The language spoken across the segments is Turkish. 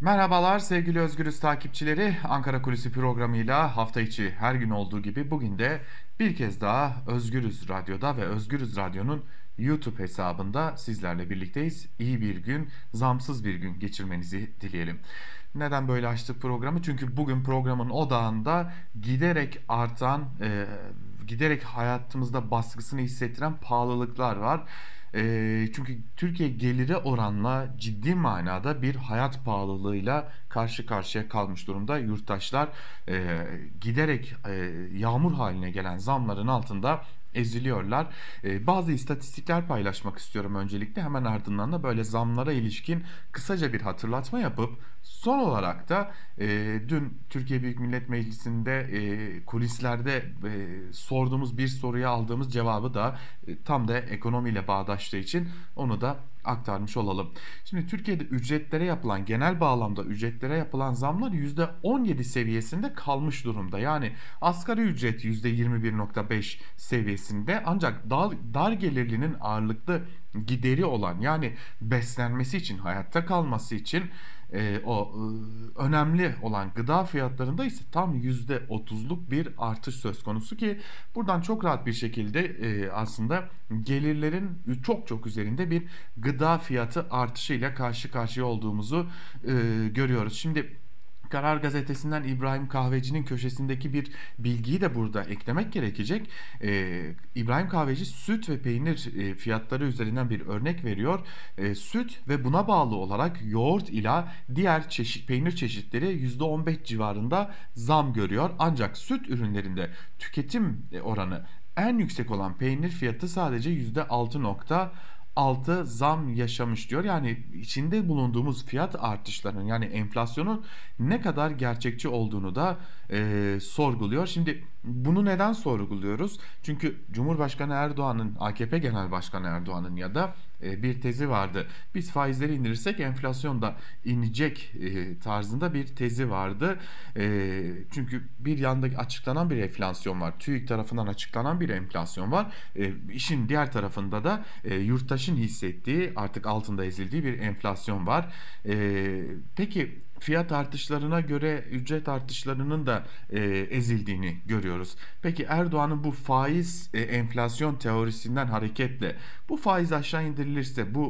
Merhabalar sevgili Özgürüz takipçileri. Ankara Kulisi programıyla hafta içi her gün olduğu gibi bugün de bir kez daha Özgürüz Radyo'da ve Özgürüz Radyo'nun YouTube hesabında sizlerle birlikteyiz. İyi bir gün, zamsız bir gün geçirmenizi dileyelim. Neden böyle açtık programı? Çünkü bugün programın odağında giderek artan, e, giderek hayatımızda baskısını hissettiren pahalılıklar var. E, çünkü Türkiye geliri oranla ciddi manada bir hayat pahalılığıyla karşı karşıya kalmış durumda. Yurttaşlar e, giderek e, yağmur haline gelen zamların altında eziliyorlar. E, bazı istatistikler paylaşmak istiyorum öncelikle. Hemen ardından da böyle zamlara ilişkin kısaca bir hatırlatma yapıp son olarak da e, dün Türkiye Büyük Millet Meclisi'nde e, kulislerde e, sorduğumuz bir soruya aldığımız cevabı da tam da ekonomiyle bağdaştığı için onu da aktarmış olalım. Şimdi Türkiye'de ücretlere yapılan genel bağlamda ücretlere yapılan zamlar %17 seviyesinde kalmış durumda. Yani asgari ücret %21.5 seviyesinde ancak dar, dar gelirlinin ağırlıklı gideri olan yani beslenmesi için hayatta kalması için e, o e, önemli olan gıda fiyatlarında ise tam yüzde otuzluk bir artış söz konusu ki buradan çok rahat bir şekilde e, aslında gelirlerin çok çok üzerinde bir gıda fiyatı artışıyla karşı karşıya olduğumuzu e, görüyoruz. Şimdi Karar Gazetesi'nden İbrahim Kahveci'nin köşesindeki bir bilgiyi de burada eklemek gerekecek. Ee, İbrahim Kahveci süt ve peynir e, fiyatları üzerinden bir örnek veriyor. E, süt ve buna bağlı olarak yoğurt ile diğer çeşit peynir çeşitleri %15 civarında zam görüyor. Ancak süt ürünlerinde tüketim oranı en yüksek olan peynir fiyatı sadece %6.6 altı zam yaşamış diyor. Yani içinde bulunduğumuz fiyat artışlarının yani enflasyonun ne kadar gerçekçi olduğunu da e, sorguluyor. Şimdi bunu neden sorguluyoruz? Çünkü Cumhurbaşkanı Erdoğan'ın, AKP Genel Başkanı Erdoğan'ın ya da bir tezi vardı. Biz faizleri indirirsek enflasyon da inecek e, tarzında bir tezi vardı. E, çünkü bir yanda açıklanan bir enflasyon var. TÜİK tarafından açıklanan bir enflasyon var. İşin diğer tarafında da yurttaşın hissettiği artık altında ezildiği bir enflasyon var. Peki fiyat artışlarına göre ücret artışlarının da e, ezildiğini görüyoruz. Peki Erdoğan'ın bu faiz e, enflasyon teorisinden hareketle bu faiz aşağı indirilirse bu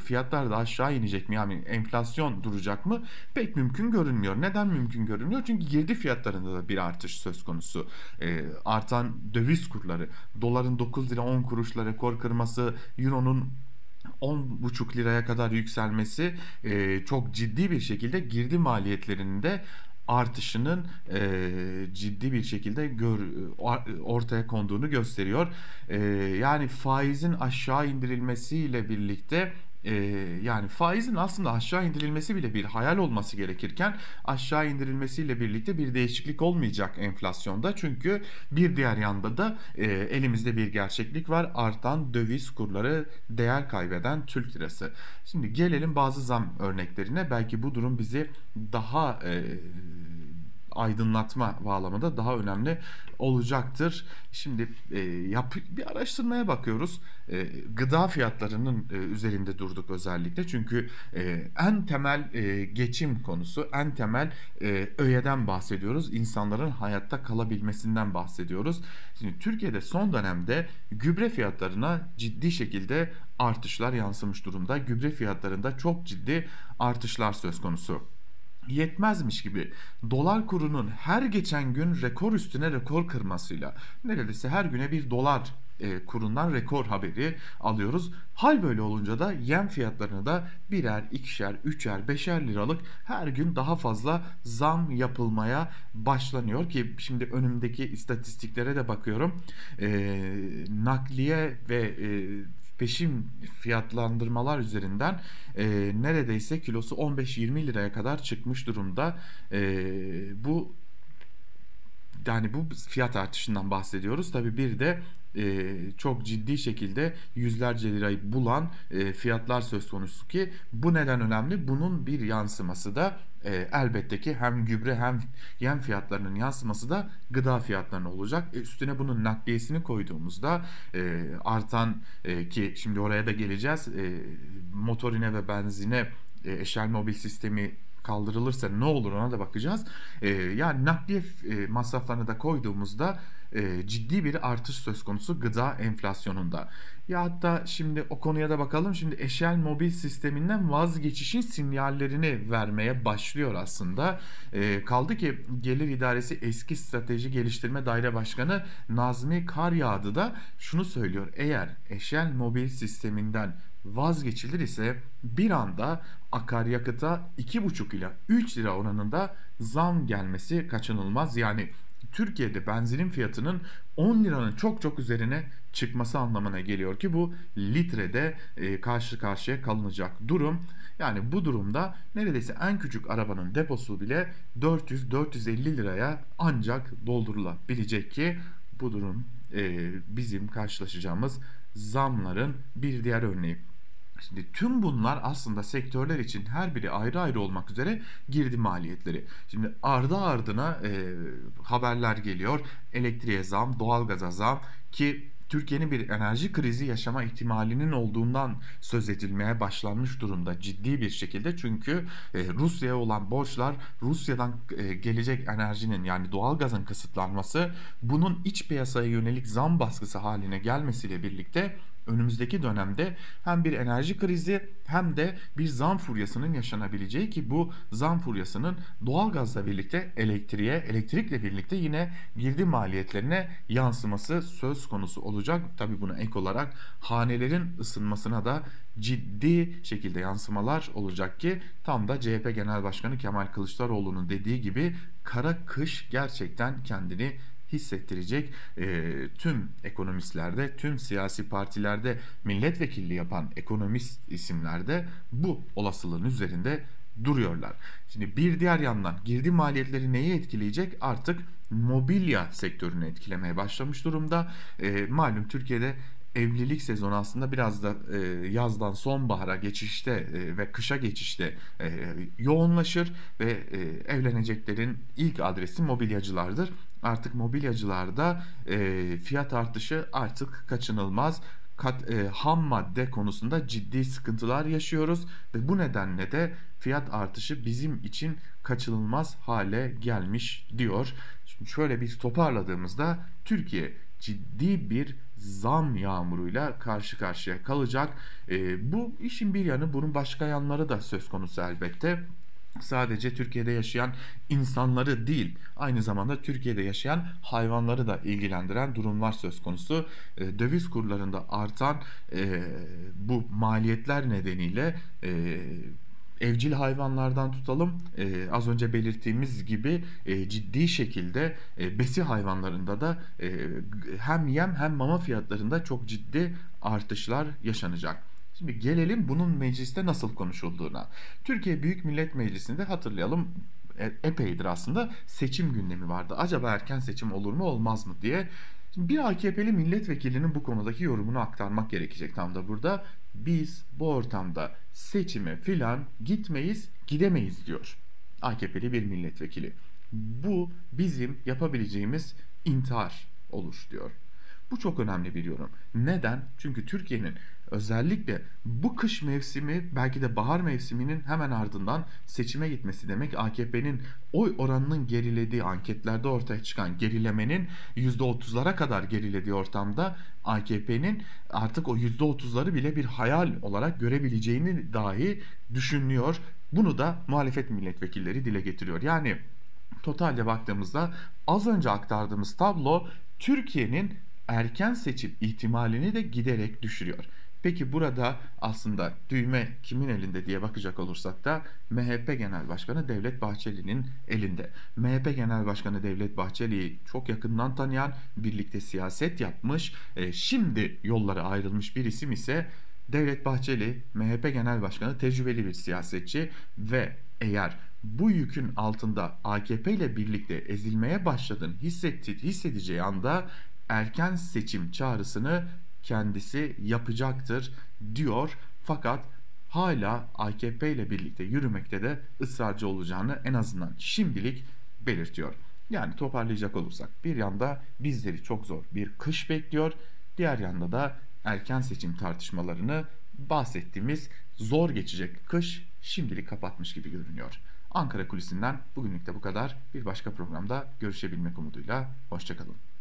e, fiyatlar da aşağı inecek mi? Yani enflasyon duracak mı? Pek mümkün görünmüyor. Neden mümkün görünmüyor? Çünkü girdi fiyatlarında da bir artış söz konusu. E, artan döviz kurları, doların 9 lira 10 kuruşla rekor kırması, euronun 10,5 liraya kadar yükselmesi e, çok ciddi bir şekilde girdi maliyetlerinde artışının e, ciddi bir şekilde gör, ortaya konduğunu gösteriyor. E, yani faizin aşağı indirilmesiyle birlikte e, yani faizin aslında aşağı indirilmesi bile bir hayal olması gerekirken aşağı indirilmesiyle birlikte bir değişiklik olmayacak enflasyonda. Çünkü bir diğer yanda da e, elimizde bir gerçeklik var. Artan döviz kurları değer kaybeden Türk lirası. Şimdi gelelim bazı zam örneklerine. Belki bu durum bizi daha e, aydınlatma bağlamında daha önemli olacaktır. Şimdi e, yap, bir araştırmaya bakıyoruz. E, gıda fiyatlarının e, üzerinde durduk özellikle. Çünkü e, en temel e, geçim konusu, en temel e, öğeden bahsediyoruz. İnsanların hayatta kalabilmesinden bahsediyoruz. Şimdi Türkiye'de son dönemde gübre fiyatlarına ciddi şekilde artışlar yansımış durumda. Gübre fiyatlarında çok ciddi artışlar söz konusu yetmezmiş gibi dolar kurunun her geçen gün rekor üstüne rekor kırmasıyla neredeyse her güne bir dolar e, kurundan rekor haberi alıyoruz. Hal böyle olunca da yem fiyatlarına da birer, ikişer, üçer, beşer liralık her gün daha fazla zam yapılmaya başlanıyor ki şimdi önümdeki istatistiklere de bakıyorum. E, nakliye ve e, peşin fiyatlandırmalar üzerinden e, neredeyse kilosu 15-20 liraya kadar çıkmış durumda. E, bu yani bu fiyat artışından bahsediyoruz. Tabi bir de e, çok ciddi şekilde yüzlerce lirayı bulan e, fiyatlar söz konusu ki bu neden önemli? Bunun bir yansıması da e, elbette ki hem gübre hem yem fiyatlarının yansıması da gıda fiyatlarına olacak. E, üstüne bunun nakliyesini koyduğumuzda e, artan e, ki şimdi oraya da geleceğiz e, motorine ve benzine e, eşel mobil sistemi kaldırılırsa ne olur ona da bakacağız. E, yani nakliye e, masraflarını da koyduğumuzda e, ciddi bir artış söz konusu gıda enflasyonunda. Ya hatta şimdi o konuya da bakalım. Şimdi eşel mobil sisteminden vazgeçişin sinyallerini vermeye başlıyor aslında. E, kaldı ki Gelir İdaresi Eski Strateji Geliştirme Daire Başkanı Nazmi Karyağdı da şunu söylüyor. Eğer eşel mobil sisteminden vazgeçilir ise bir anda akaryakıta 2,5 ila 3 lira oranında zam gelmesi kaçınılmaz. Yani Türkiye'de benzinin fiyatının 10 liranın çok çok üzerine çıkması anlamına geliyor ki bu litrede e, karşı karşıya kalınacak durum. Yani bu durumda neredeyse en küçük arabanın deposu bile 400-450 liraya ancak doldurulabilecek ki bu durum e, bizim karşılaşacağımız zamların bir diğer örneği. Şimdi tüm bunlar aslında sektörler için her biri ayrı ayrı olmak üzere girdi maliyetleri. Şimdi ardı ardına e, haberler geliyor. Elektriğe zam, doğalgaza zam ki Türkiye'nin bir enerji krizi yaşama ihtimalinin olduğundan söz edilmeye başlanmış durumda ciddi bir şekilde. Çünkü e, Rusya'ya olan borçlar Rusya'dan e, gelecek enerjinin yani doğalgazın kısıtlanması bunun iç piyasaya yönelik zam baskısı haline gelmesiyle birlikte önümüzdeki dönemde hem bir enerji krizi hem de bir zam furyasının yaşanabileceği ki bu zam furyasının doğalgazla birlikte elektriğe, elektrikle birlikte yine girdi maliyetlerine yansıması söz konusu olacak. Tabi buna ek olarak hanelerin ısınmasına da ciddi şekilde yansımalar olacak ki tam da CHP Genel Başkanı Kemal Kılıçdaroğlu'nun dediği gibi kara kış gerçekten kendini hissettirecek e, tüm ekonomistlerde, tüm siyasi partilerde milletvekilliği yapan ekonomist isimlerde bu olasılığın üzerinde duruyorlar. Şimdi bir diğer yandan girdi maliyetleri neyi etkileyecek? Artık mobilya sektörünü etkilemeye başlamış durumda. E, malum Türkiye'de evlilik sezonu aslında biraz da e, yazdan sonbahara geçişte e, ve kışa geçişte e, yoğunlaşır ve e, evleneceklerin ilk adresi mobilyacılardır. Artık mobilyacılarda e, fiyat artışı artık kaçınılmaz. Kat, e, ham madde konusunda ciddi sıkıntılar yaşıyoruz ve bu nedenle de fiyat artışı bizim için kaçınılmaz hale gelmiş diyor. Şimdi şöyle bir toparladığımızda Türkiye ciddi bir zam yağmuruyla karşı karşıya kalacak. E, bu işin bir yanı bunun başka yanları da söz konusu elbette sadece Türkiye'de yaşayan insanları değil aynı zamanda Türkiye'de yaşayan hayvanları da ilgilendiren durumlar söz konusu. E, döviz kurlarında artan e, bu maliyetler nedeniyle e, evcil hayvanlardan tutalım e, az önce belirttiğimiz gibi e, ciddi şekilde e, besi hayvanlarında da e, hem yem hem mama fiyatlarında çok ciddi artışlar yaşanacak. Şimdi gelelim bunun mecliste nasıl konuşulduğuna. Türkiye Büyük Millet Meclisi'nde hatırlayalım e, epeydir aslında seçim gündemi vardı. Acaba erken seçim olur mu olmaz mı diye. Şimdi bir AKP'li milletvekilinin bu konudaki yorumunu aktarmak gerekecek tam da burada. Biz bu ortamda seçime filan gitmeyiz, gidemeyiz diyor. AKP'li bir milletvekili. Bu bizim yapabileceğimiz intihar olur diyor. Bu çok önemli bir yorum. Neden? Çünkü Türkiye'nin özellikle bu kış mevsimi belki de bahar mevsiminin hemen ardından seçime gitmesi demek AKP'nin oy oranının gerilediği anketlerde ortaya çıkan gerilemenin %30'lara kadar gerilediği ortamda AKP'nin artık o %30'ları bile bir hayal olarak görebileceğini dahi düşünüyor. Bunu da muhalefet milletvekilleri dile getiriyor. Yani totalde baktığımızda az önce aktardığımız tablo Türkiye'nin erken seçim ihtimalini de giderek düşürüyor. Peki burada aslında düğme kimin elinde diye bakacak olursak da MHP Genel Başkanı Devlet Bahçeli'nin elinde. MHP Genel Başkanı Devlet Bahçeli'yi çok yakından tanıyan, birlikte siyaset yapmış, e, şimdi yolları ayrılmış bir isim ise Devlet Bahçeli, MHP Genel Başkanı tecrübeli bir siyasetçi ve eğer bu yükün altında AKP ile birlikte ezilmeye başladığını hissetti, hissedeceği anda erken seçim çağrısını kendisi yapacaktır diyor. Fakat hala AKP ile birlikte yürümekte de ısrarcı olacağını en azından şimdilik belirtiyor. Yani toparlayacak olursak bir yanda bizleri çok zor bir kış bekliyor. Diğer yanda da erken seçim tartışmalarını bahsettiğimiz zor geçecek kış şimdilik kapatmış gibi görünüyor. Ankara Kulisi'nden bugünlük de bu kadar. Bir başka programda görüşebilmek umuduyla. Hoşçakalın.